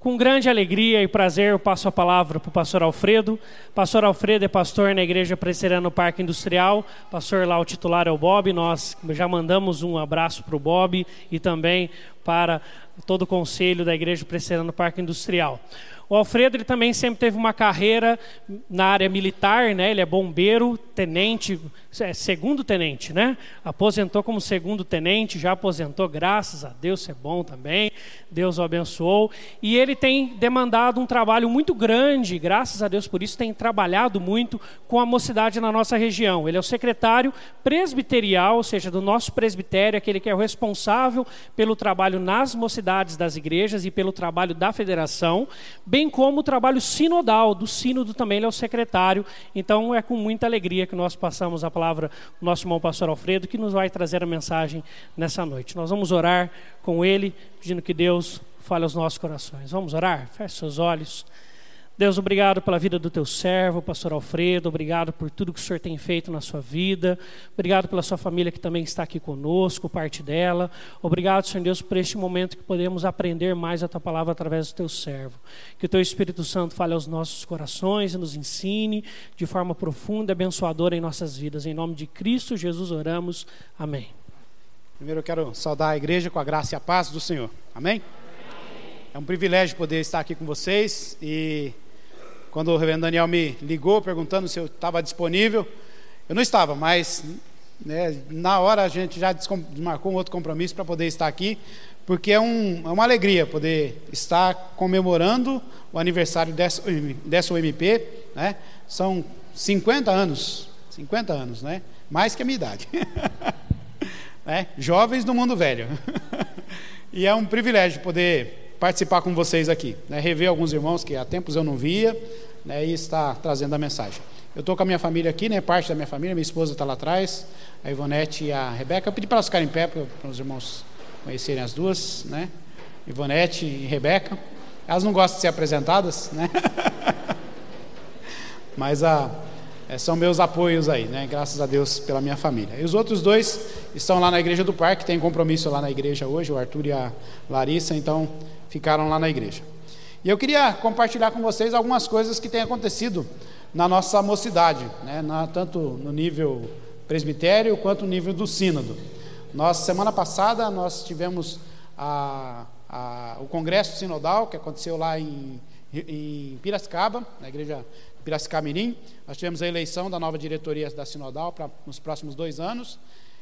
Com grande alegria e prazer, eu passo a palavra para o pastor Alfredo. Pastor Alfredo é pastor na Igreja Presbiteriana Parque Industrial. Pastor lá, o titular é o Bob. Nós já mandamos um abraço para o Bob e também para todo o conselho da Igreja Presbiteriana Parque Industrial. O Alfredo ele também sempre teve uma carreira na área militar, né? Ele é bombeiro, tenente, é, segundo tenente, né? Aposentou como segundo tenente, já aposentou, graças a Deus, é bom também. Deus o abençoou. E ele tem demandado um trabalho muito grande, graças a Deus por isso, tem trabalhado muito com a mocidade na nossa região. Ele é o secretário presbiterial, ou seja, do nosso presbitério, aquele que é o responsável pelo trabalho nas mocidades das igrejas e pelo trabalho da federação, bem bem como o trabalho sinodal, do sínodo também ele é o secretário. Então é com muita alegria que nós passamos a palavra ao nosso irmão pastor Alfredo, que nos vai trazer a mensagem nessa noite. Nós vamos orar com ele, pedindo que Deus fale aos nossos corações. Vamos orar? Feche seus olhos. Deus, obrigado pela vida do teu servo, pastor Alfredo, obrigado por tudo que o Senhor tem feito na sua vida, obrigado pela sua família que também está aqui conosco, parte dela. Obrigado, Senhor Deus, por este momento que podemos aprender mais a tua palavra através do teu servo. Que o teu Espírito Santo fale aos nossos corações e nos ensine de forma profunda e abençoadora em nossas vidas. Em nome de Cristo Jesus oramos. Amém. Primeiro eu quero saudar a igreja com a graça e a paz do Senhor. Amém? É um privilégio poder estar aqui com vocês e quando o reverendo Daniel me ligou perguntando se eu estava disponível, eu não estava, mas né, na hora a gente já desmarcou um outro compromisso para poder estar aqui, porque é, um, é, uma alegria poder estar comemorando o aniversário dessa, dessa UMP, né? São 50 anos, 50 anos, né? Mais que a minha idade. né? Jovens do mundo velho. e é um privilégio poder participar com vocês aqui, né? rever alguns irmãos que há tempos eu não via né? e estar trazendo a mensagem. Eu estou com a minha família aqui, né? parte da minha família, minha esposa está lá atrás, a Ivonete e a Rebeca. Eu pedi para elas ficarem em pé, para os irmãos conhecerem as duas, né? Ivonete e Rebeca. Elas não gostam de ser apresentadas, né? Mas a, é, são meus apoios aí, né? Graças a Deus pela minha família. E os outros dois estão lá na igreja do parque, tem compromisso lá na igreja hoje, o Arthur e a Larissa, então ficaram lá na igreja. E eu queria compartilhar com vocês algumas coisas que têm acontecido na nossa mocidade, né, na, tanto no nível presbitério quanto no nível do sínodo. Nós, semana passada, nós tivemos a, a, o congresso sinodal, que aconteceu lá em, em Piracicaba, na igreja Piracicamirim. Nós tivemos a eleição da nova diretoria da sinodal para nos próximos dois anos.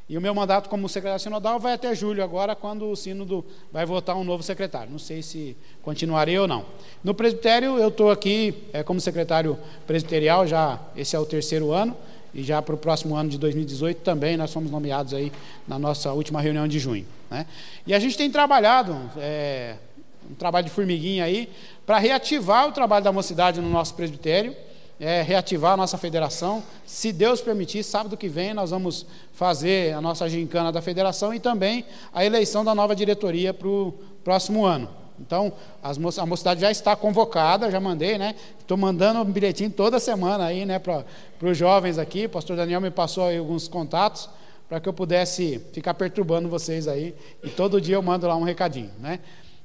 E o meu mandato como secretário sinodal vai até julho agora, quando o sínodo vai votar um novo secretário. Não sei se continuarei ou não. No presbitério, eu estou aqui é, como secretário presbiterial, já esse é o terceiro ano, e já para o próximo ano de 2018 também nós fomos nomeados aí na nossa última reunião de junho. Né? E a gente tem trabalhado, é, um trabalho de formiguinha aí, para reativar o trabalho da mocidade no nosso presbitério é, reativar a nossa federação. Se Deus permitir, sábado que vem nós vamos fazer a nossa gincana da federação e também a eleição da nova diretoria para o próximo ano. Então, a mocidade já está convocada, já mandei, né? Estou mandando um bilhetinho toda semana aí, né, para os jovens aqui. O pastor Daniel me passou aí alguns contatos para que eu pudesse ficar perturbando vocês aí. E todo dia eu mando lá um recadinho, né?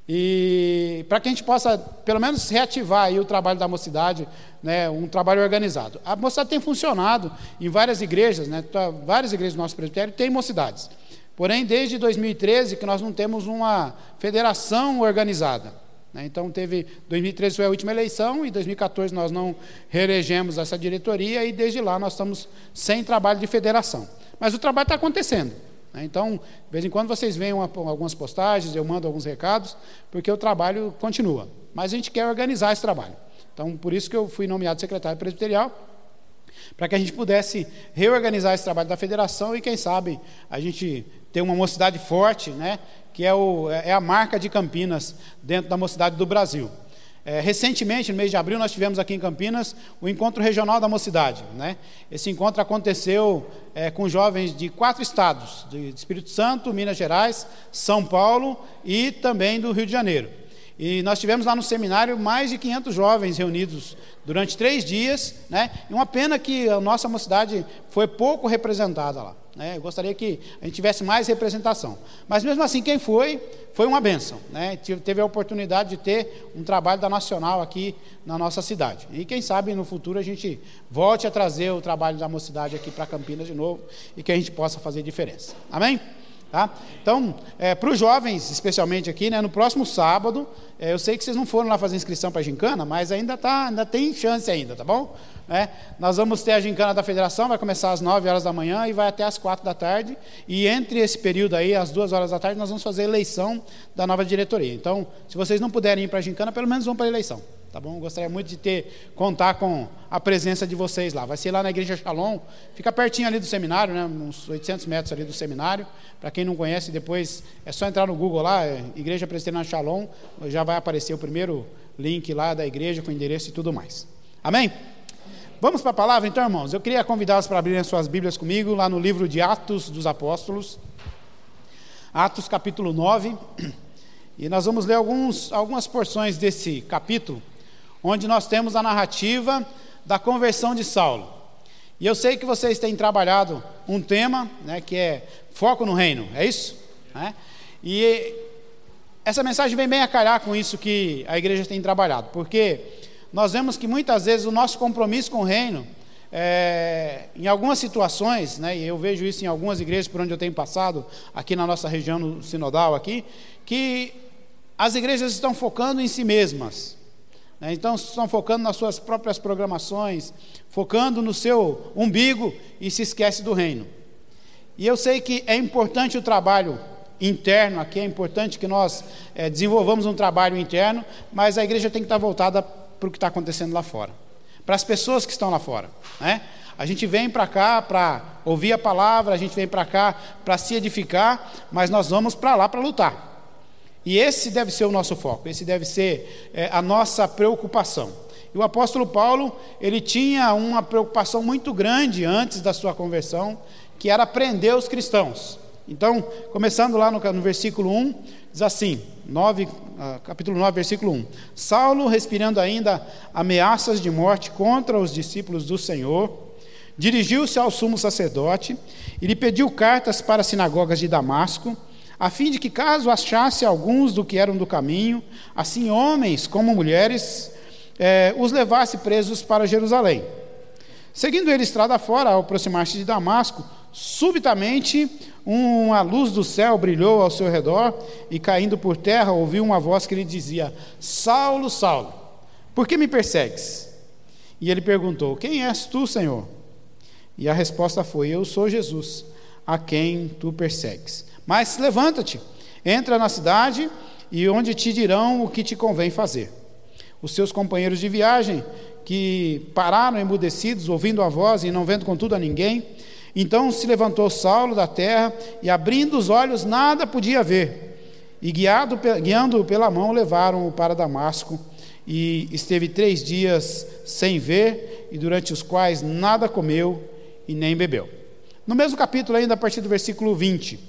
E para que a gente possa, pelo menos, reativar aí o trabalho da mocidade, né, um trabalho organizado. A mocidade tem funcionado em várias igrejas, né, várias igrejas do nosso presbitério têm mocidades. Porém, desde 2013 que nós não temos uma federação organizada. Né, então, teve 2013 foi a última eleição e 2014 nós não reelegemos essa diretoria e desde lá nós estamos sem trabalho de federação. Mas o trabalho está acontecendo. Né? Então, de vez em quando vocês veem uma, algumas postagens, eu mando alguns recados, porque o trabalho continua. Mas a gente quer organizar esse trabalho. Então, por isso que eu fui nomeado secretário presbiterial, para que a gente pudesse reorganizar esse trabalho da federação e, quem sabe, a gente ter uma mocidade forte, né, que é, o, é a marca de Campinas dentro da mocidade do Brasil. É, recentemente, no mês de abril, nós tivemos aqui em Campinas o encontro regional da mocidade. Né? Esse encontro aconteceu é, com jovens de quatro estados: de Espírito Santo, Minas Gerais, São Paulo e também do Rio de Janeiro. E nós tivemos lá no seminário mais de 500 jovens reunidos durante três dias. Né? E uma pena que a nossa mocidade foi pouco representada lá. Né? Eu gostaria que a gente tivesse mais representação. Mas mesmo assim, quem foi, foi uma benção. Né? Teve a oportunidade de ter um trabalho da Nacional aqui na nossa cidade. E quem sabe no futuro a gente volte a trazer o trabalho da mocidade aqui para Campinas de novo e que a gente possa fazer diferença. Amém? Tá? Então, é, para os jovens, especialmente aqui, né, no próximo sábado, é, eu sei que vocês não foram lá fazer inscrição para a gincana, mas ainda, tá, ainda tem chance ainda, tá bom? É, nós vamos ter a gincana da federação, vai começar às 9 horas da manhã e vai até às 4 da tarde. E entre esse período aí, às 2 horas da tarde, nós vamos fazer a eleição da nova diretoria. Então, se vocês não puderem ir para a gincana, pelo menos vão para a eleição. Tá bom? Gostaria muito de ter contar com a presença de vocês lá. Vai ser lá na igreja Shalom, fica pertinho ali do seminário, né? Uns 800 metros ali do seminário. Para quem não conhece, depois é só entrar no Google lá, é Igreja Presbiteriana Shalom, já vai aparecer o primeiro link lá da igreja com endereço e tudo mais. Amém? Vamos para a palavra então, irmãos. Eu queria convidá-los para abrirem suas Bíblias comigo lá no livro de Atos dos Apóstolos. Atos capítulo 9. E nós vamos ler alguns, algumas porções desse capítulo onde nós temos a narrativa da conversão de Saulo. E eu sei que vocês têm trabalhado um tema, né, que é foco no reino, é isso? É? E essa mensagem vem bem a calhar com isso que a igreja tem trabalhado, porque nós vemos que muitas vezes o nosso compromisso com o reino, é, em algumas situações, né, e eu vejo isso em algumas igrejas por onde eu tenho passado, aqui na nossa região no sinodal aqui, que as igrejas estão focando em si mesmas. Né? Então, estão focando nas suas próprias programações, focando no seu umbigo e se esquece do reino. E eu sei que é importante o trabalho interno aqui, é importante que nós é, desenvolvamos um trabalho interno, mas a igreja tem que estar voltada para o que está acontecendo lá fora, para as pessoas que estão lá fora. Né? A gente vem para cá para ouvir a palavra, a gente vem para cá para se edificar, mas nós vamos para lá para lutar. E esse deve ser o nosso foco, esse deve ser é, a nossa preocupação. E o apóstolo Paulo, ele tinha uma preocupação muito grande antes da sua conversão, que era prender os cristãos. Então, começando lá no, no versículo 1, diz assim, 9, ah, capítulo 9, versículo 1. Saulo, respirando ainda ameaças de morte contra os discípulos do Senhor, dirigiu-se ao sumo sacerdote e lhe pediu cartas para as sinagogas de Damasco, a fim de que, caso achasse alguns do que eram do caminho, assim homens como mulheres, eh, os levasse presos para Jerusalém. Seguindo ele estrada fora, ao aproximar-se de Damasco, subitamente uma luz do céu brilhou ao seu redor e, caindo por terra, ouviu uma voz que lhe dizia: Saulo, Saulo, por que me persegues? E ele perguntou: Quem és tu, Senhor? E a resposta foi: Eu sou Jesus, a quem tu persegues. Mas levanta-te, entra na cidade e onde te dirão o que te convém fazer. Os seus companheiros de viagem, que pararam emudecidos, ouvindo a voz e não vendo contudo a ninguém, então se levantou Saulo da terra e, abrindo os olhos, nada podia ver. E guiado, guiando-o pela mão, levaram-o para Damasco. E esteve três dias sem ver, e durante os quais nada comeu e nem bebeu. No mesmo capítulo, ainda a partir do versículo 20.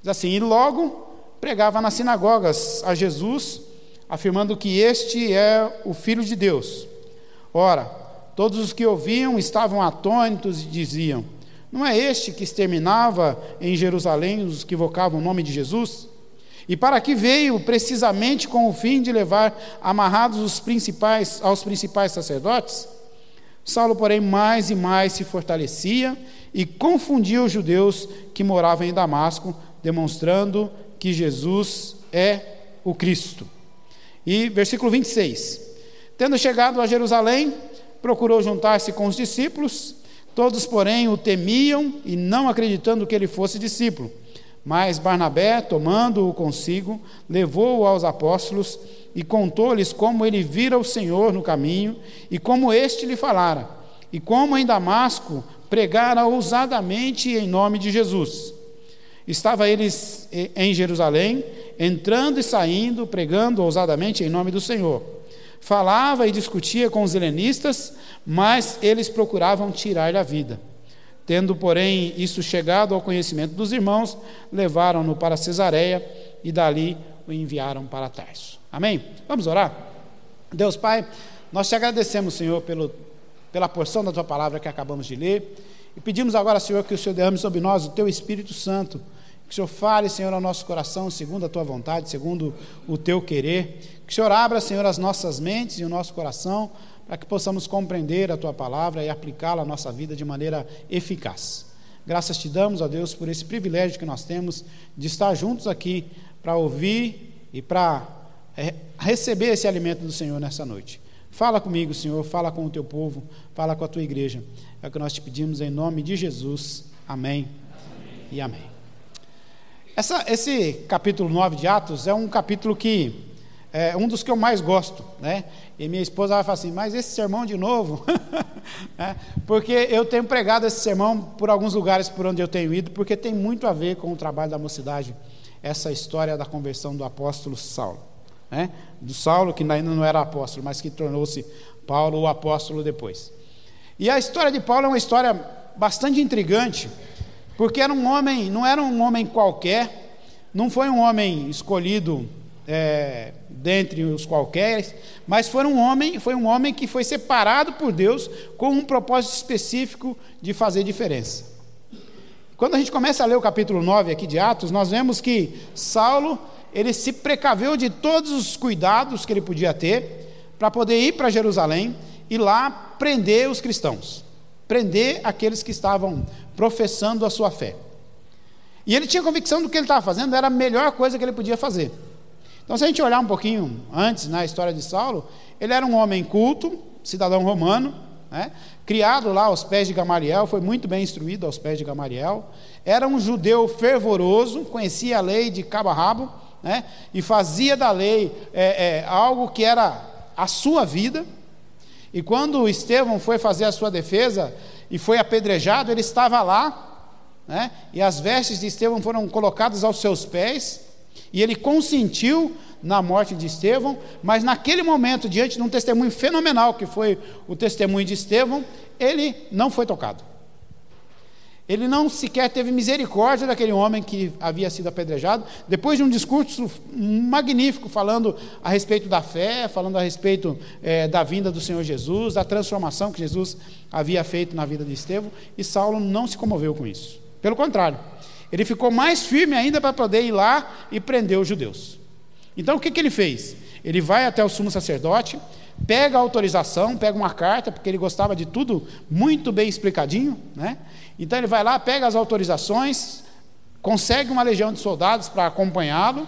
Diz assim: E logo pregava nas sinagogas a Jesus, afirmando que este é o Filho de Deus. Ora, todos os que ouviam estavam atônitos e diziam: Não é este que exterminava em Jerusalém os que invocavam o nome de Jesus? E para que veio precisamente com o fim de levar amarrados os principais aos principais sacerdotes? Saulo, porém, mais e mais se fortalecia e confundia os judeus que moravam em Damasco, demonstrando que Jesus é o Cristo. E versículo 26. Tendo chegado a Jerusalém, procurou juntar-se com os discípulos, todos, porém, o temiam e não acreditando que ele fosse discípulo. Mas Barnabé, tomando-o consigo, levou-o aos apóstolos e contou-lhes como ele vira o Senhor no caminho e como este lhe falara, e como em Damasco pregara ousadamente em nome de Jesus. Estava eles em Jerusalém, entrando e saindo, pregando ousadamente em nome do Senhor. Falava e discutia com os helenistas, mas eles procuravam tirar-lhe a vida. Tendo, porém, isso chegado ao conhecimento dos irmãos, levaram-no para Cesareia e dali o enviaram para Tarso. Amém? Vamos orar? Deus Pai, nós te agradecemos, Senhor, pelo, pela porção da tua palavra que acabamos de ler. E pedimos agora, Senhor, que o Senhor derrame sobre nós o teu Espírito Santo. Que o Senhor fale, Senhor, ao nosso coração, segundo a tua vontade, segundo o teu querer. Que o Senhor abra, Senhor, as nossas mentes e o nosso coração, para que possamos compreender a tua palavra e aplicá-la à nossa vida de maneira eficaz. Graças te damos, ó Deus, por esse privilégio que nós temos de estar juntos aqui para ouvir e para é, receber esse alimento do Senhor nessa noite. Fala comigo, Senhor, fala com o teu povo, fala com a tua igreja. É o que nós te pedimos em nome de Jesus. Amém, amém. e amém. Essa, esse capítulo 9 de Atos é um capítulo que é um dos que eu mais gosto, né? E minha esposa vai falar assim, mas esse sermão de novo, é, porque eu tenho pregado esse sermão por alguns lugares por onde eu tenho ido, porque tem muito a ver com o trabalho da mocidade, essa história da conversão do apóstolo Saulo, né? Do Saulo que ainda não era apóstolo, mas que tornou-se Paulo o apóstolo depois. E a história de Paulo é uma história bastante intrigante, porque era um homem, não era um homem qualquer, não foi um homem escolhido é, dentre os qualquer, mas foi um homem, foi um homem que foi separado por Deus com um propósito específico de fazer diferença. Quando a gente começa a ler o capítulo 9 aqui de Atos, nós vemos que Saulo, ele se precaveu de todos os cuidados que ele podia ter para poder ir para Jerusalém e lá prender os cristãos, prender aqueles que estavam professando a sua fé. E ele tinha convicção do que ele estava fazendo era a melhor coisa que ele podia fazer. Então, se a gente olhar um pouquinho antes na história de Saulo, ele era um homem culto, cidadão romano, né? criado lá aos pés de Gamaliel, foi muito bem instruído aos pés de Gamaliel, era um judeu fervoroso, conhecia a lei de cabo a rabo, né? e fazia da lei é, é, algo que era a sua vida. E quando Estevão foi fazer a sua defesa e foi apedrejado, ele estava lá, né? e as vestes de Estevão foram colocadas aos seus pés, e ele consentiu na morte de Estevão, mas naquele momento, diante de um testemunho fenomenal que foi o testemunho de Estevão, ele não foi tocado. Ele não sequer teve misericórdia daquele homem que havia sido apedrejado, depois de um discurso magnífico falando a respeito da fé, falando a respeito é, da vinda do Senhor Jesus, da transformação que Jesus havia feito na vida de Estevão, e Saulo não se comoveu com isso. Pelo contrário, ele ficou mais firme ainda para poder ir lá e prender os judeus. Então o que, que ele fez? Ele vai até o sumo sacerdote, pega a autorização, pega uma carta, porque ele gostava de tudo muito bem explicadinho, né? Então ele vai lá, pega as autorizações, consegue uma legião de soldados para acompanhá-lo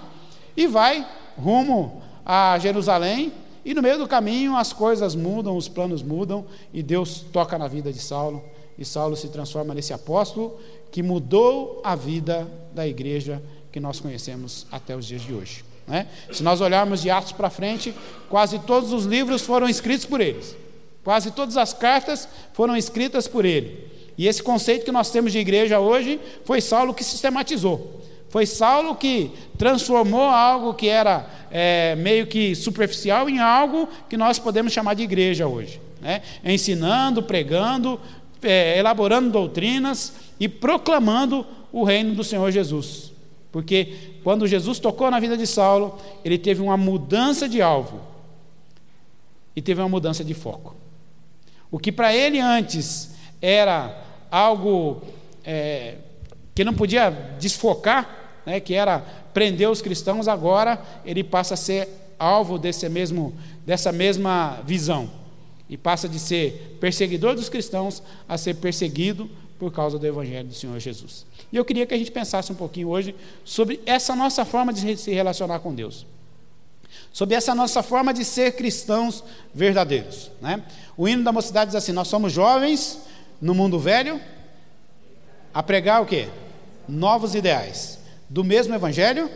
e vai rumo a Jerusalém. E no meio do caminho as coisas mudam, os planos mudam e Deus toca na vida de Saulo e Saulo se transforma nesse apóstolo que mudou a vida da igreja que nós conhecemos até os dias de hoje. Né? Se nós olharmos de Atos para frente, quase todos os livros foram escritos por eles, quase todas as cartas foram escritas por ele. E esse conceito que nós temos de igreja hoje foi Saulo que sistematizou. Foi Saulo que transformou algo que era é, meio que superficial em algo que nós podemos chamar de igreja hoje. Né? Ensinando, pregando, é, elaborando doutrinas e proclamando o reino do Senhor Jesus. Porque quando Jesus tocou na vida de Saulo, ele teve uma mudança de alvo e teve uma mudança de foco. O que para ele antes era algo é, que não podia desfocar, né, que era prender os cristãos, agora ele passa a ser alvo desse mesmo, dessa mesma visão e passa de ser perseguidor dos cristãos a ser perseguido por causa do Evangelho do Senhor Jesus. E eu queria que a gente pensasse um pouquinho hoje sobre essa nossa forma de se relacionar com Deus. Sobre essa nossa forma de ser cristãos verdadeiros. Né? O hino da mocidade diz assim: Nós somos jovens no mundo velho a pregar o quê? Novos ideais. Do mesmo Evangelho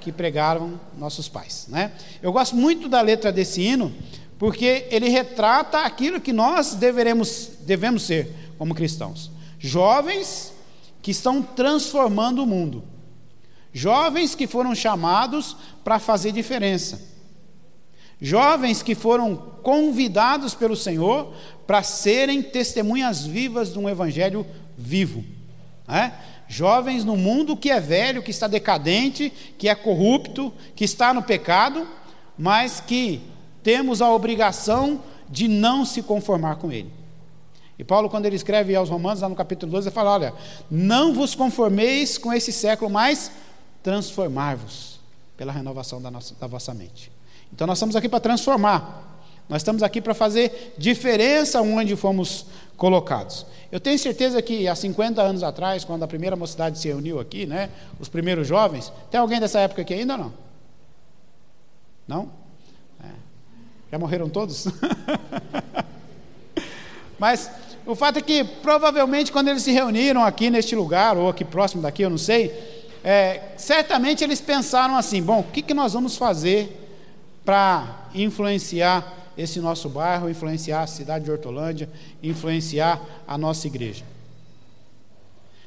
que pregaram nossos pais. Né? Eu gosto muito da letra desse hino, porque ele retrata aquilo que nós deveremos, devemos ser como cristãos. Jovens que estão transformando o mundo. Jovens que foram chamados para fazer diferença. Jovens que foram convidados pelo Senhor para serem testemunhas vivas de um evangelho vivo. É? Jovens no mundo que é velho, que está decadente, que é corrupto, que está no pecado, mas que temos a obrigação de não se conformar com ele. E Paulo, quando ele escreve aos Romanos, lá no capítulo 12, ele fala: Olha, não vos conformeis com esse século, mas transformar-vos pela renovação da, nossa, da vossa mente. Então, nós estamos aqui para transformar. Nós estamos aqui para fazer diferença onde fomos colocados. Eu tenho certeza que há 50 anos atrás, quando a primeira mocidade se reuniu aqui, né, os primeiros jovens, tem alguém dessa época aqui ainda ou não? Não? É. Já morreram todos? Mas o fato é que provavelmente quando eles se reuniram aqui neste lugar, ou aqui próximo daqui, eu não sei, é, certamente eles pensaram assim: bom, o que, que nós vamos fazer para influenciar esse nosso bairro, influenciar a cidade de Hortolândia, influenciar a nossa igreja.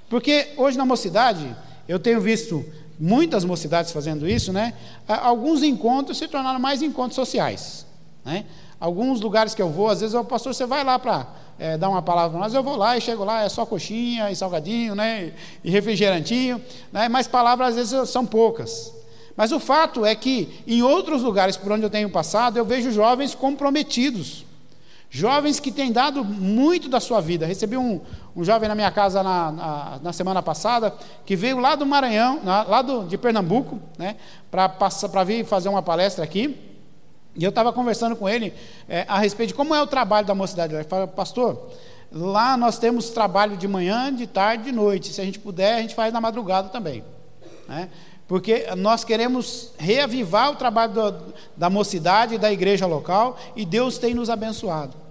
Porque hoje na mocidade, eu tenho visto muitas mocidades fazendo isso, né? Alguns encontros se tornaram mais encontros sociais, né? Alguns lugares que eu vou, às vezes o pastor, você vai lá para é, dar uma palavra nós, eu vou lá e chego lá, é só coxinha e salgadinho, né? E refrigerantinho, né? Mas palavras às vezes são poucas. Mas o fato é que em outros lugares por onde eu tenho passado, eu vejo jovens comprometidos. Jovens que têm dado muito da sua vida. Recebi um, um jovem na minha casa na, na, na, semana passada, que veio lá do Maranhão, na, lá do, de Pernambuco, né, para vir fazer uma palestra aqui. E eu estava conversando com ele é, a respeito de como é o trabalho da mocidade. Ele falou, pastor, lá nós temos trabalho de manhã, de tarde, de noite. Se a gente puder, a gente faz na madrugada também. Né? Porque nós queremos reavivar o trabalho do, da mocidade e da igreja local e Deus tem nos abençoado.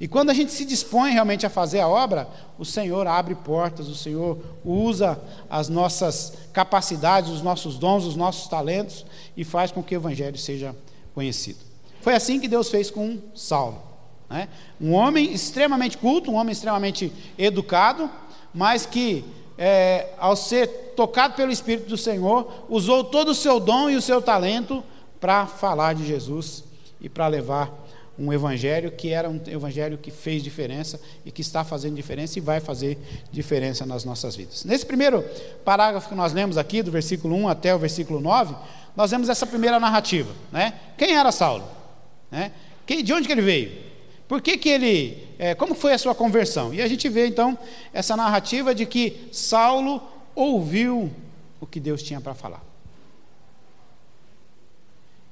E quando a gente se dispõe realmente a fazer a obra, o Senhor abre portas, o Senhor usa as nossas capacidades, os nossos dons, os nossos talentos e faz com que o Evangelho seja conhecido. Foi assim que Deus fez com Saulo. Né? Um homem extremamente culto, um homem extremamente educado, mas que é, ao ser tocado pelo Espírito do Senhor, usou todo o seu dom e o seu talento para falar de Jesus e para levar um evangelho que era um evangelho que fez diferença e que está fazendo diferença e vai fazer diferença nas nossas vidas. Nesse primeiro parágrafo que nós lemos aqui, do versículo 1 até o versículo 9, nós vemos essa primeira narrativa. Né? Quem era Saulo? Né? de onde que ele veio? Por que, que ele. É, como foi a sua conversão? E a gente vê então essa narrativa de que Saulo ouviu o que Deus tinha para falar.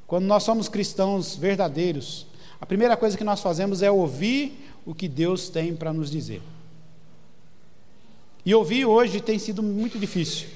Quando nós somos cristãos verdadeiros, a primeira coisa que nós fazemos é ouvir o que Deus tem para nos dizer. E ouvir hoje tem sido muito difícil,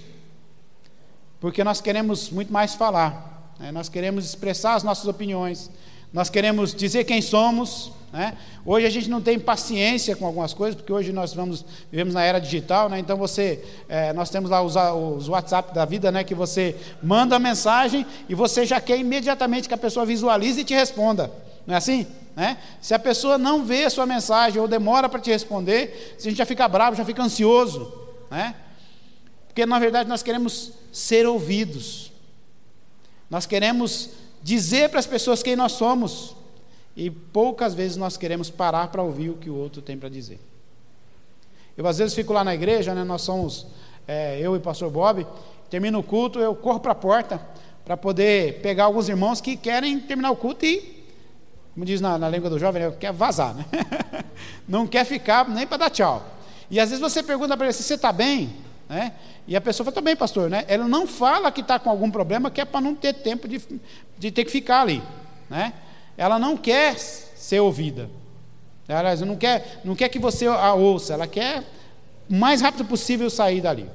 porque nós queremos muito mais falar, né? nós queremos expressar as nossas opiniões, nós queremos dizer quem somos, né? Hoje a gente não tem paciência com algumas coisas, porque hoje nós vamos, vivemos na era digital, né? então você, é, nós temos lá os, os WhatsApp da vida, né? que você manda a mensagem e você já quer imediatamente que a pessoa visualize e te responda. Não é assim? Né? Se a pessoa não vê a sua mensagem ou demora para te responder, a gente já fica bravo, já fica ansioso. Né? Porque na verdade nós queremos ser ouvidos. Nós queremos dizer para as pessoas quem nós somos. E poucas vezes nós queremos parar para ouvir o que o outro tem para dizer. Eu às vezes fico lá na igreja, né, nós somos, é, eu e o pastor Bob, termino o culto, eu corro para a porta para poder pegar alguns irmãos que querem terminar o culto e, como diz na, na língua do jovem, né, quer vazar, né? não quer ficar nem para dar tchau. E às vezes você pergunta para ele se você está bem, né? E a pessoa fala, está bem, pastor, né? Ela não fala que está com algum problema, que é para não ter tempo de, de ter que ficar ali, né? ela não quer ser ouvida. Ela não quer, não quer que você a ouça, ela quer o mais rápido possível sair dali.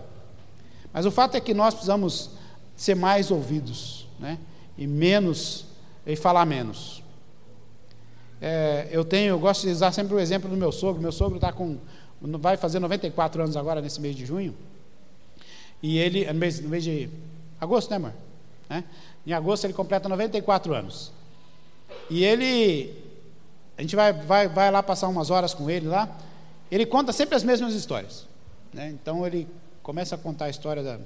Mas o fato é que nós precisamos ser mais ouvidos, né? E menos, e falar menos. É, eu tenho, eu gosto de usar sempre o exemplo do meu sogro. Meu sogro está com, vai fazer 94 anos agora nesse mês de junho. E ele, no mês, no mês de agosto, né, amor? É? Em agosto ele completa 94 anos. E ele, a gente vai, vai, vai lá passar umas horas com ele lá. Ele conta sempre as mesmas histórias. Né? Então ele começa a contar a história da,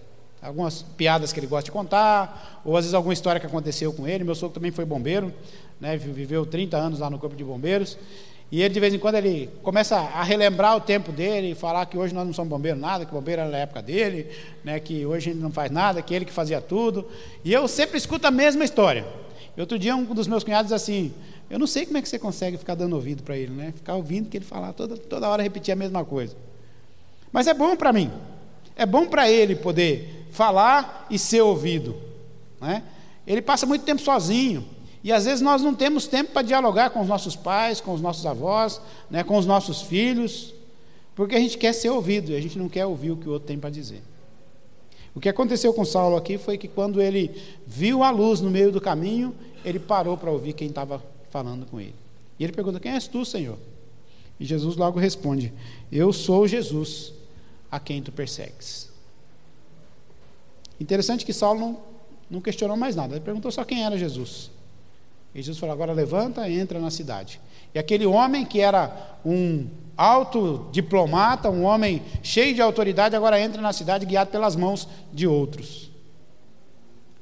algumas piadas que ele gosta de contar, ou às vezes alguma história que aconteceu com ele. Meu sogro também foi bombeiro, né? viveu 30 anos lá no Corpo de Bombeiros. E ele, de vez em quando, ele começa a relembrar o tempo dele, e falar que hoje nós não somos bombeiros nada, que bombeiro era na época dele, né? que hoje gente não faz nada, que ele que fazia tudo. E eu sempre escuto a mesma história. Outro dia, um dos meus cunhados assim: Eu não sei como é que você consegue ficar dando ouvido para ele, né? Ficar ouvindo que ele falar toda, toda hora repetir a mesma coisa. Mas é bom para mim. É bom para ele poder falar e ser ouvido. Né? Ele passa muito tempo sozinho. E às vezes nós não temos tempo para dialogar com os nossos pais, com os nossos avós, né, com os nossos filhos, porque a gente quer ser ouvido e a gente não quer ouvir o que o outro tem para dizer. O que aconteceu com Saulo aqui foi que quando ele viu a luz no meio do caminho, ele parou para ouvir quem estava falando com ele. E ele pergunta: Quem és tu, Senhor? E Jesus logo responde: Eu sou Jesus, a quem tu persegues. Interessante que Saulo não, não questionou mais nada, ele perguntou só quem era Jesus. E Jesus falou: Agora levanta e entra na cidade. E aquele homem que era um alto diplomata, um homem cheio de autoridade, agora entra na cidade guiado pelas mãos de outros.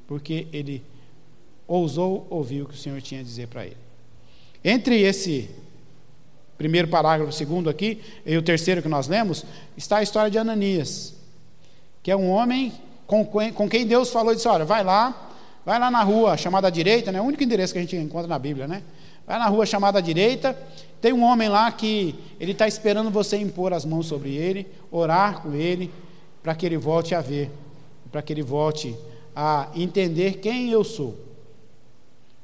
Porque ele ousou ouvir o que o Senhor tinha a dizer para ele. Entre esse primeiro parágrafo, segundo aqui, e o terceiro que nós lemos, está a história de Ananias, que é um homem com, com quem Deus falou e disse: Olha, vai lá, vai lá na rua chamada direita, né? o único endereço que a gente encontra na Bíblia, né? Vai na rua chamada direita, tem um homem lá que ele está esperando você impor as mãos sobre ele, orar com ele, para que ele volte a ver, para que ele volte a entender quem eu sou.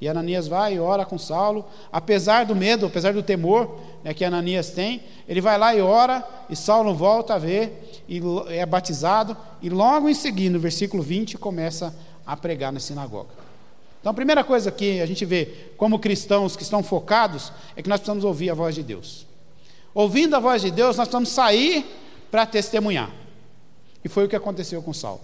E Ananias vai e ora com Saulo, apesar do medo, apesar do temor né, que Ananias tem, ele vai lá e ora, e Saulo volta a ver, e é batizado, e logo em seguida, no versículo 20, começa a pregar na sinagoga. Então, a primeira coisa que a gente vê como cristãos que estão focados é que nós precisamos ouvir a voz de Deus. Ouvindo a voz de Deus, nós precisamos sair para testemunhar. E foi o que aconteceu com Saulo.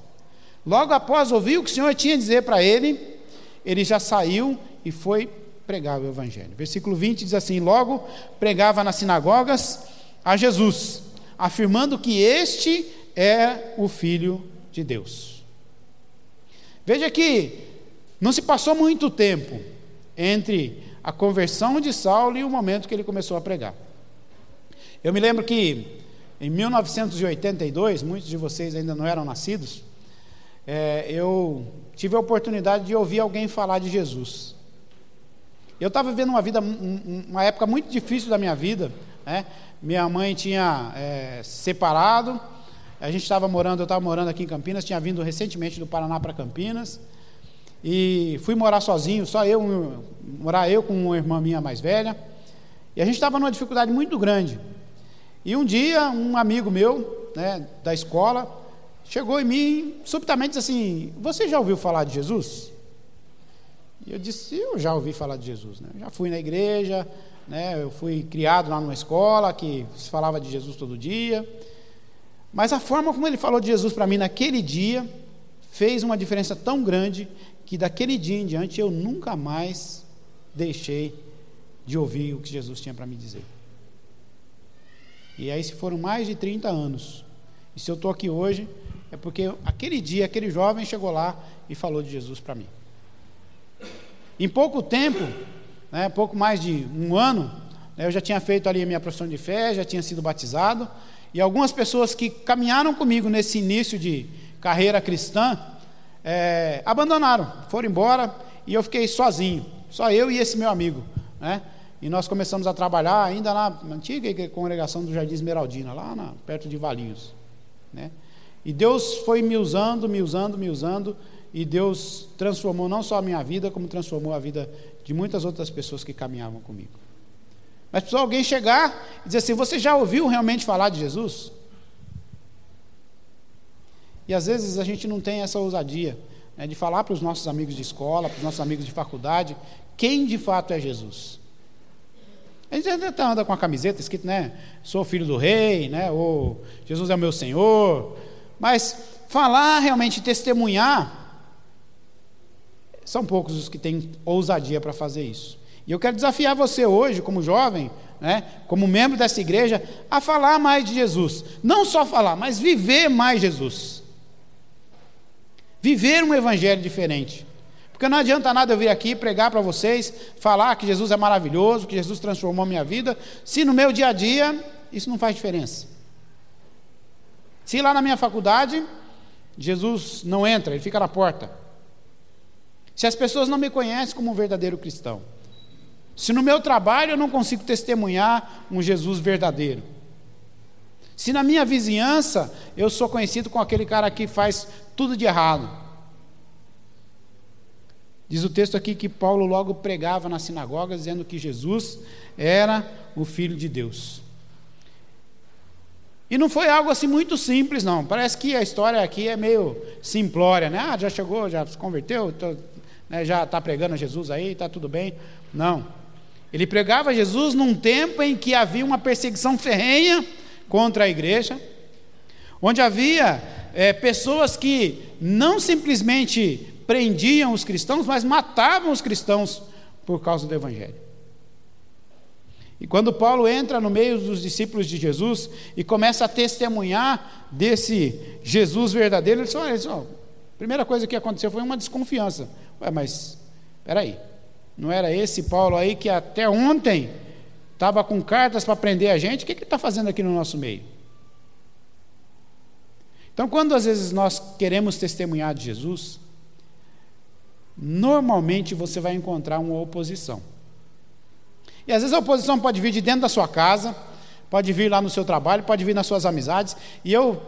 Logo após ouvir o que o Senhor tinha a dizer para ele, ele já saiu e foi pregar o Evangelho. Versículo 20 diz assim: Logo pregava nas sinagogas a Jesus, afirmando que este é o Filho de Deus. Veja que não se passou muito tempo entre a conversão de Saulo e o momento que ele começou a pregar. Eu me lembro que em 1982, muitos de vocês ainda não eram nascidos, é, eu tive a oportunidade de ouvir alguém falar de Jesus. Eu estava vivendo uma vida, uma época muito difícil da minha vida. Né? Minha mãe tinha é, separado, a gente estava morando, eu estava morando aqui em Campinas, tinha vindo recentemente do Paraná para Campinas, e fui morar sozinho, só eu, morar eu com uma irmã minha mais velha, e a gente estava numa dificuldade muito grande. E um dia, um amigo meu, né, da escola, chegou em mim, subitamente disse assim: Você já ouviu falar de Jesus? E eu disse: Eu já ouvi falar de Jesus. Né? Eu já fui na igreja, né? eu fui criado lá numa escola que se falava de Jesus todo dia. Mas a forma como ele falou de Jesus para mim naquele dia fez uma diferença tão grande que daquele dia em diante eu nunca mais deixei de ouvir o que Jesus tinha para me dizer. E aí se foram mais de 30 anos. E se eu estou aqui hoje, é porque aquele dia, aquele jovem chegou lá e falou de Jesus para mim. Em pouco tempo, né, pouco mais de um ano, né, eu já tinha feito ali a minha profissão de fé, já tinha sido batizado, e algumas pessoas que caminharam comigo nesse início de carreira cristã é, abandonaram, foram embora e eu fiquei sozinho, só eu e esse meu amigo, né? E nós começamos a trabalhar ainda na antiga congregação do Jardim Esmeraldina, lá na, perto de Valinhos, né? E Deus foi me usando, me usando, me usando, e Deus transformou não só a minha vida, como transformou a vida de muitas outras pessoas que caminhavam comigo. Mas precisou alguém chegar e dizer assim: Você já ouviu realmente falar de Jesus? E às vezes a gente não tem essa ousadia né, de falar para os nossos amigos de escola, para os nossos amigos de faculdade, quem de fato é Jesus. A gente até anda com a camiseta escrito, né? Sou filho do rei, né? Ou Jesus é o meu Senhor. Mas falar realmente, testemunhar, são poucos os que têm ousadia para fazer isso. E eu quero desafiar você hoje, como jovem, né, como membro dessa igreja, a falar mais de Jesus. Não só falar, mas viver mais Jesus. Viver um evangelho diferente. Porque não adianta nada eu vir aqui pregar para vocês, falar que Jesus é maravilhoso, que Jesus transformou a minha vida, se no meu dia a dia isso não faz diferença. Se lá na minha faculdade, Jesus não entra, ele fica na porta. Se as pessoas não me conhecem como um verdadeiro cristão. Se no meu trabalho eu não consigo testemunhar um Jesus verdadeiro. Se na minha vizinhança eu sou conhecido como aquele cara que faz tudo de errado. Diz o texto aqui que Paulo logo pregava na sinagoga dizendo que Jesus era o Filho de Deus. E não foi algo assim muito simples, não. Parece que a história aqui é meio simplória, né? Ah, já chegou, já se converteu, tô, né, já está pregando Jesus aí, está tudo bem. Não. Ele pregava Jesus num tempo em que havia uma perseguição ferrenha contra a igreja, onde havia é, pessoas que não simplesmente prendiam os cristãos, mas matavam os cristãos por causa do Evangelho. E quando Paulo entra no meio dos discípulos de Jesus e começa a testemunhar desse Jesus verdadeiro, ele diz: olha, a primeira coisa que aconteceu foi uma desconfiança. Ué, mas, peraí, não era esse Paulo aí que até ontem estava com cartas para prender a gente? O que, ele está fazendo aqui no nosso meio? Então, quando às vezes nós queremos testemunhar de Jesus, normalmente você vai encontrar uma oposição. E às vezes a oposição pode vir de dentro da sua casa, pode vir lá no seu trabalho, pode vir nas suas amizades. E eu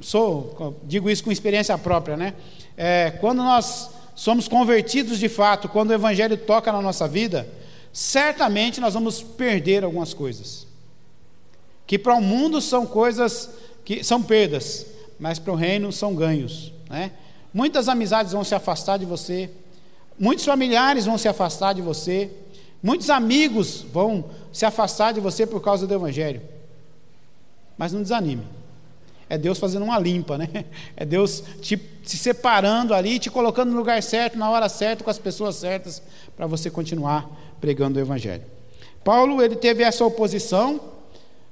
sou, digo isso com experiência própria, né? É, quando nós somos convertidos de fato, quando o Evangelho toca na nossa vida, certamente nós vamos perder algumas coisas. Que para o mundo são coisas que são perdas, mas para o reino são ganhos. Né? Muitas amizades vão se afastar de você, muitos familiares vão se afastar de você, muitos amigos vão se afastar de você por causa do Evangelho. Mas não desanime. É Deus fazendo uma limpa, né? É Deus te, te separando ali, te colocando no lugar certo, na hora certa, com as pessoas certas, para você continuar pregando o Evangelho. Paulo, ele teve essa oposição,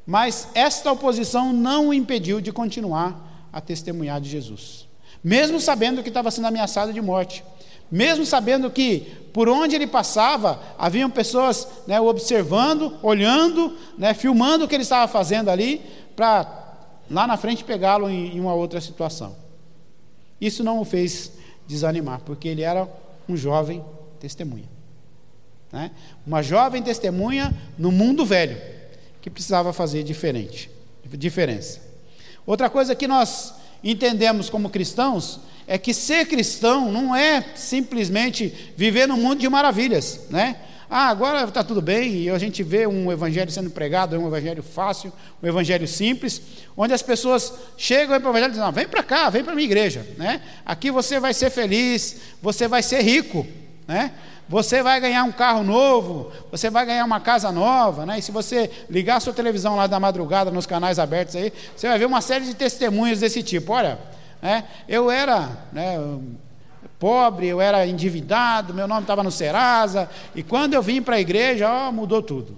mas esta oposição não o impediu de continuar a testemunhar de Jesus mesmo sabendo que estava sendo ameaçado de morte, mesmo sabendo que por onde ele passava haviam pessoas né, observando, olhando, né, filmando o que ele estava fazendo ali, para lá na frente pegá-lo em, uma outra situação. Isso não o fez desanimar, porque ele era um jovem testemunha. Né? Uma jovem testemunha no mundo velho, que precisava fazer diferente, diferença. Outra coisa que nós entendemos como cristãos é que ser cristão não é simplesmente viver num mundo de maravilhas, né? Ah, agora está tudo bem, e a gente vê um evangelho sendo pregado, é um evangelho fácil, um evangelho simples, onde as pessoas chegam para o evangelho e dizem, não, vem para cá, vem para a minha igreja, né? Aqui você vai ser feliz, você vai ser rico, né? Você vai ganhar um carro novo, você vai ganhar uma casa nova, né? E se você ligar a sua televisão lá da madrugada nos canais abertos aí, você vai ver uma série de testemunhos desse tipo. Olha, né? eu era né, pobre, eu era endividado, meu nome estava no Serasa, e quando eu vim para a igreja, ó, mudou tudo.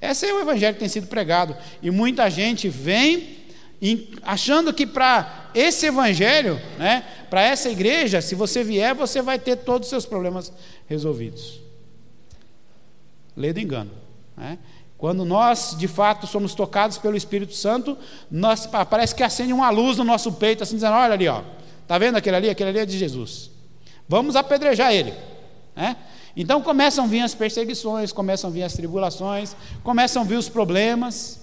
Esse é o evangelho que tem sido pregado. E muita gente vem achando que para esse evangelho, né, para essa igreja, se você vier, você vai ter todos os seus problemas resolvidos. Lê do engano. Né? Quando nós, de fato, somos tocados pelo Espírito Santo, nós, parece que acende uma luz no nosso peito, assim, dizendo: olha ali, ó, tá vendo aquele ali? Aquele ali é de Jesus. Vamos apedrejar ele. Né? Então começam a vir as perseguições, começam a vir as tribulações, começam a vir os problemas.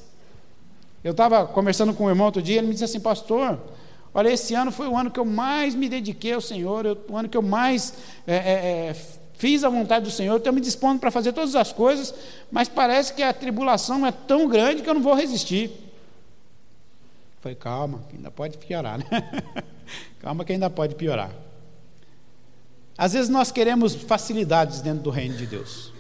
Eu estava conversando com o irmão outro dia, ele me disse assim, pastor, olha, esse ano foi o ano que eu mais me dediquei ao Senhor, eu, o ano que eu mais é, é, é, fiz a vontade do Senhor, estou me dispondo para fazer todas as coisas, mas parece que a tribulação é tão grande que eu não vou resistir. Foi calma, que ainda pode piorar, né? calma que ainda pode piorar. Às vezes nós queremos facilidades dentro do reino de Deus.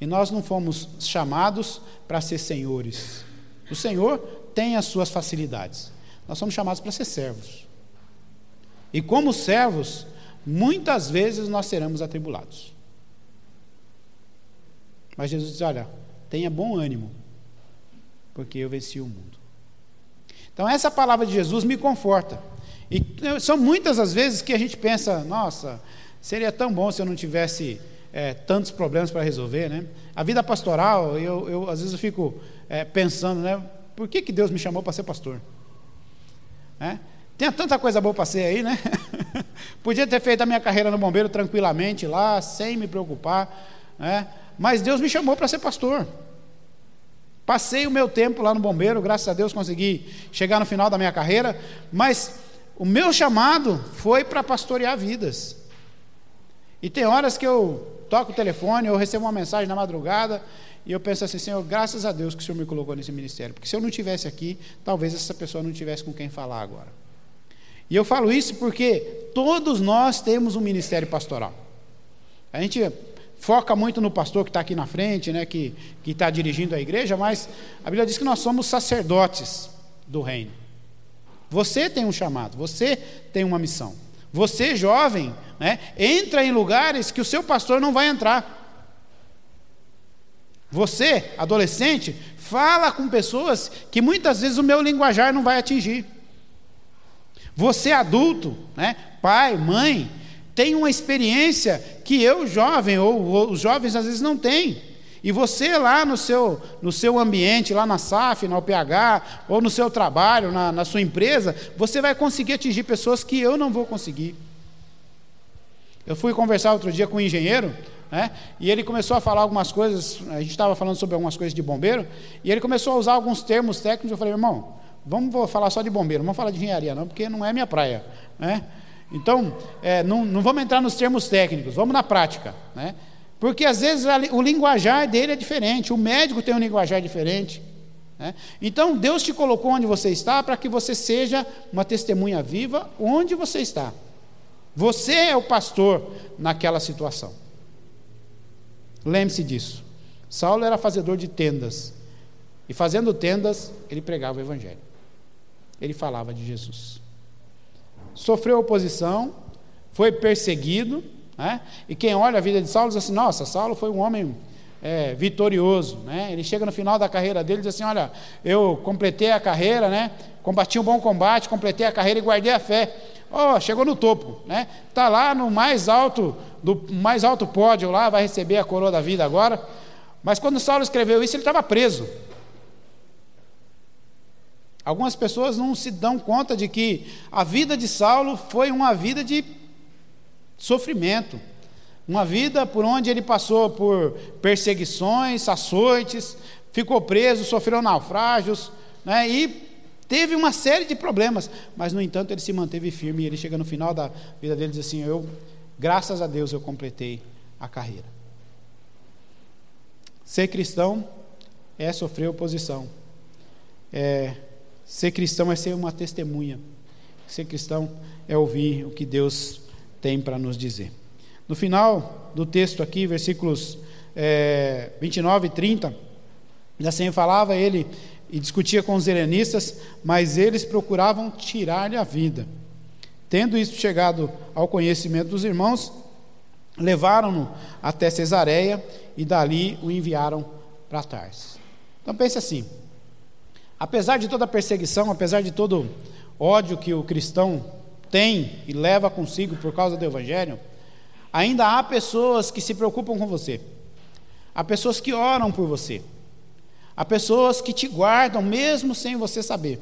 E nós não fomos chamados para ser senhores. O Senhor tem as suas facilidades. Nós somos chamados para ser servos. E como servos, muitas vezes nós seremos atribulados. Mas Jesus diz: Olha, tenha bom ânimo, porque eu venci o mundo. Então, essa palavra de Jesus me conforta. E são muitas as vezes que a gente pensa: Nossa, seria tão bom se eu não tivesse é, tantos problemas para resolver, né? A vida pastoral, eu, eu às vezes eu fico é, pensando, né? Por que, que Deus me chamou para ser pastor? É? Tem tanta coisa boa para ser aí, né? Podia ter feito a minha carreira no bombeiro tranquilamente lá, sem me preocupar. né? mas Deus me chamou para ser pastor. Passei o meu tempo lá no bombeiro, graças a Deus consegui chegar no final da minha carreira, mas o meu chamado foi para pastorear vidas. E tem horas que eu toco o telefone, eu recebo uma mensagem na madrugada, e eu penso assim, Senhor, graças a Deus que o Senhor me colocou nesse ministério, porque se eu não tivesse aqui, talvez essa pessoa não tivesse com quem falar agora. E eu falo isso porque todos nós temos um ministério pastoral. A gente foca muito no pastor que está aqui na frente, né, que está dirigindo a igreja, mas a Bíblia diz que nós somos sacerdotes do reino. Você tem um chamado, você tem uma missão. Você, jovem, né, entra em lugares que o seu pastor não vai entrar. Você, adolescente, fala com pessoas que muitas vezes o meu linguajar não vai atingir. Você, adulto, né, pai, mãe, tem uma experiência que eu, jovem, ou, ou os jovens às vezes não têm. E você lá no seu, no seu ambiente, lá na SAF, na OPH, ou no seu trabalho, na, na sua empresa, você vai conseguir atingir pessoas que eu não vou conseguir. Eu fui conversar outro dia com um engenheiro, né, e ele começou a falar algumas coisas, a gente estava falando sobre algumas coisas de bombeiro, e ele começou a usar alguns termos técnicos, eu falei, irmão, vamos falar só de bombeiro, não vamos falar de engenharia não, porque não é minha praia. Né? Então, é, não, não vamos entrar nos termos técnicos, vamos na prática. Né? Porque às vezes o linguajar dele é diferente, o médico tem um linguajar diferente. Né? Então Deus te colocou onde você está para que você seja uma testemunha viva onde você está. Você é o pastor naquela situação. Lembre-se disso. Saulo era fazedor de tendas. E fazendo tendas, ele pregava o Evangelho. Ele falava de Jesus. Sofreu oposição, foi perseguido, né? E quem olha a vida de Saulo diz assim: nossa, Saulo foi um homem é, vitorioso. Né? Ele chega no final da carreira dele e diz assim: olha, eu completei a carreira, né? combati um bom combate, completei a carreira e guardei a fé. Oh, chegou no topo, né? Está lá no mais alto, do mais alto pódio lá, vai receber a coroa da vida agora. Mas quando Saulo escreveu isso, ele estava preso. Algumas pessoas não se dão conta de que a vida de Saulo foi uma vida de sofrimento. Uma vida por onde ele passou por perseguições, açoites, ficou preso, sofreu naufrágios, né, e teve uma série de problemas, mas no entanto ele se manteve firme e ele chega no final da vida dele e diz assim: Eu, graças a Deus, eu completei a carreira. Ser cristão é sofrer oposição. É, ser cristão é ser uma testemunha. Ser cristão é ouvir o que Deus tem para nos dizer. No final do texto aqui, versículos é, 29 e 30, assim falava ele e discutia com os helenistas, mas eles procuravam tirar-lhe a vida. Tendo isso chegado ao conhecimento dos irmãos, levaram-no até Cesareia e dali o enviaram para Tarsis. Então pense assim: apesar de toda a perseguição, apesar de todo ódio que o cristão tem e leva consigo por causa do Evangelho, ainda há pessoas que se preocupam com você, há pessoas que oram por você, há pessoas que te guardam mesmo sem você saber.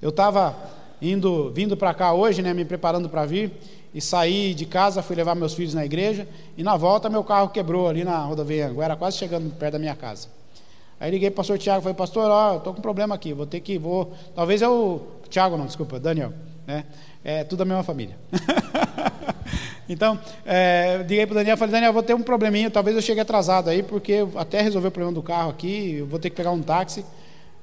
Eu estava indo, vindo para cá hoje, né, me preparando para vir, e saí de casa, fui levar meus filhos na igreja, e na volta meu carro quebrou ali na rodovia Anguera, quase chegando perto da minha casa. Aí liguei para o pastor Tiago, falei, pastor, ó, estou com um problema aqui, vou ter que, vou, talvez eu, Tiago não, desculpa, Daniel, né? É tudo a mesma família. então, é, liguei para o Daniel, falei, Daniel, vou ter um probleminha, talvez eu chegue atrasado aí, porque até resolver o problema do carro aqui, eu vou ter que pegar um táxi.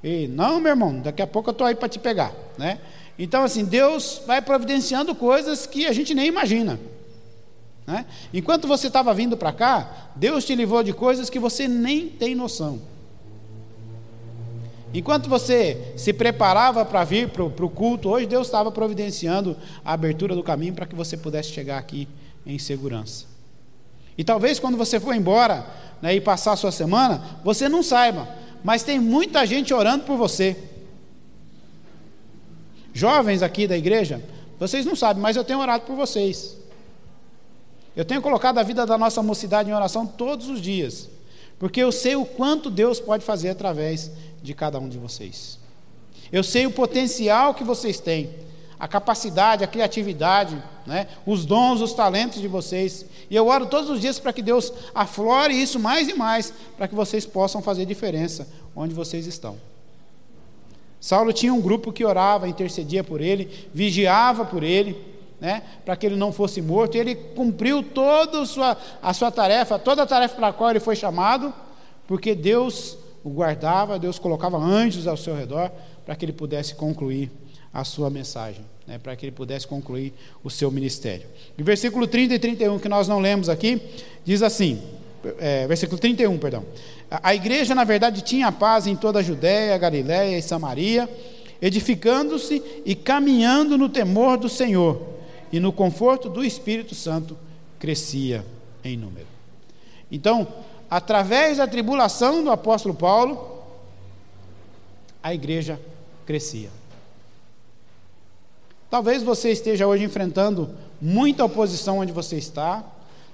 E, não, meu irmão, daqui a pouco eu estou aí para te pegar, né? Então, assim, Deus vai providenciando coisas que a gente nem imagina. Né? Enquanto você estava vindo para cá, Deus te livrou de coisas que você nem tem noção. Enquanto você se preparava para vir para o culto, hoje Deus estava providenciando a abertura do caminho para que você pudesse chegar aqui em segurança. E talvez quando você for embora né, e passar a sua semana, você não saiba, mas tem muita gente orando por você. Jovens aqui da igreja, vocês não sabem, mas eu tenho orado por vocês. Eu tenho colocado a vida da nossa mocidade em oração todos os dias, porque eu sei o quanto Deus pode fazer através de cada um de vocês. Eu sei o potencial que vocês têm, a capacidade, a criatividade, né? os dons, os talentos de vocês. E eu oro todos os dias para que Deus aflore isso mais e mais, para que vocês possam fazer diferença onde vocês estão. Saulo tinha um grupo que orava, intercedia por ele, vigiava por ele, né, para que ele não fosse morto. E ele cumpriu toda a sua, a sua tarefa, toda a tarefa para a qual ele foi chamado, porque Deus o guardava, Deus colocava anjos ao seu redor para que ele pudesse concluir a sua mensagem, né, para que ele pudesse concluir o seu ministério. E versículo 30 e 31, que nós não lemos aqui, diz assim: é, versículo 31, perdão. A igreja, na verdade, tinha paz em toda a Judéia, Galiléia e Samaria, edificando-se e caminhando no temor do Senhor, e no conforto do Espírito Santo crescia em número. Então, através da tribulação do apóstolo Paulo, a igreja crescia. Talvez você esteja hoje enfrentando muita oposição onde você está,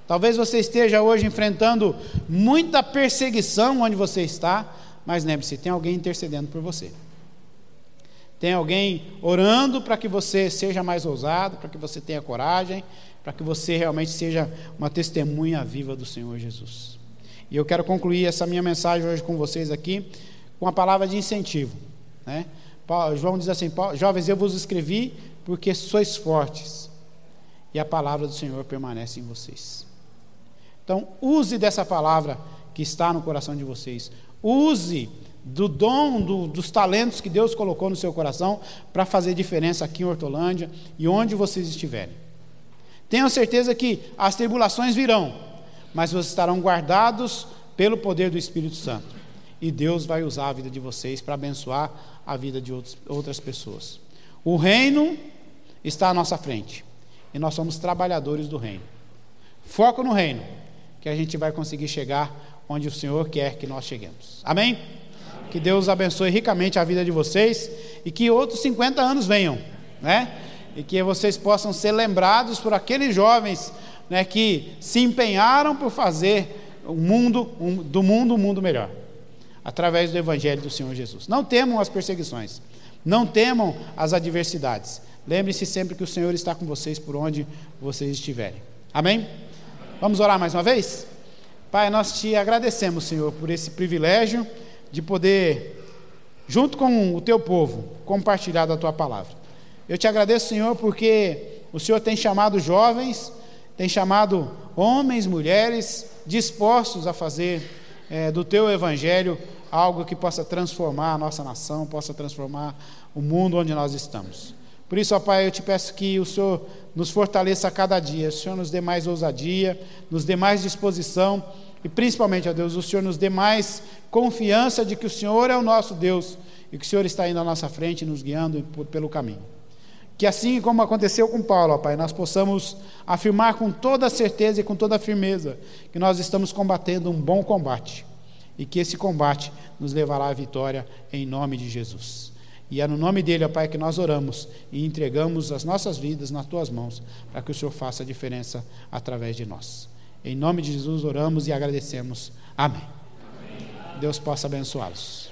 Talvez você esteja hoje enfrentando muita perseguição onde você está, mas lembre-se: tem alguém intercedendo por você. Tem alguém orando para que você seja mais ousado, para que você tenha coragem, para que você realmente seja uma testemunha viva do Senhor Jesus. E eu quero concluir essa minha mensagem hoje com vocês aqui com uma palavra de incentivo. Né? João diz assim: Jovens, eu vos escrevi porque sois fortes, e a palavra do Senhor permanece em vocês. Então, use dessa palavra que está no coração de vocês. Use do dom, do, dos talentos que Deus colocou no seu coração para fazer diferença aqui em Hortolândia e onde vocês estiverem. Tenham certeza que as tribulações virão, mas vocês estarão guardados pelo poder do Espírito Santo. E Deus vai usar a vida de vocês para abençoar a vida de outros, outras pessoas. O reino está à nossa frente e nós somos trabalhadores do reino. Foco no reino que a gente vai conseguir chegar onde o Senhor quer que nós cheguemos. Amém? Que Deus abençoe ricamente a vida de vocês e que outros 50 anos venham, né? E que vocês possam ser lembrados por aqueles jovens, né, que se empenharam por fazer o mundo um, do mundo um mundo melhor, através do evangelho do Senhor Jesus. Não temam as perseguições, não temam as adversidades. Lembre-se sempre que o Senhor está com vocês por onde vocês estiverem. Amém? Vamos orar mais uma vez? Pai, nós te agradecemos, Senhor, por esse privilégio de poder, junto com o teu povo, compartilhar da tua palavra. Eu te agradeço, Senhor, porque o Senhor tem chamado jovens, tem chamado homens, mulheres, dispostos a fazer é, do teu evangelho algo que possa transformar a nossa nação, possa transformar o mundo onde nós estamos. Por isso, ó Pai, eu te peço que o Senhor nos fortaleça a cada dia, o Senhor nos dê mais ousadia, nos dê mais disposição e principalmente, ó Deus, o Senhor nos dê mais confiança de que o Senhor é o nosso Deus e que o Senhor está indo à nossa frente, nos guiando pelo caminho. Que assim como aconteceu com Paulo, ó Pai, nós possamos afirmar com toda certeza e com toda firmeza que nós estamos combatendo um bom combate e que esse combate nos levará à vitória em nome de Jesus. E é no nome dele, ó Pai, que nós oramos e entregamos as nossas vidas nas tuas mãos, para que o Senhor faça a diferença através de nós. Em nome de Jesus oramos e agradecemos. Amém. Amém. Deus possa abençoá-los.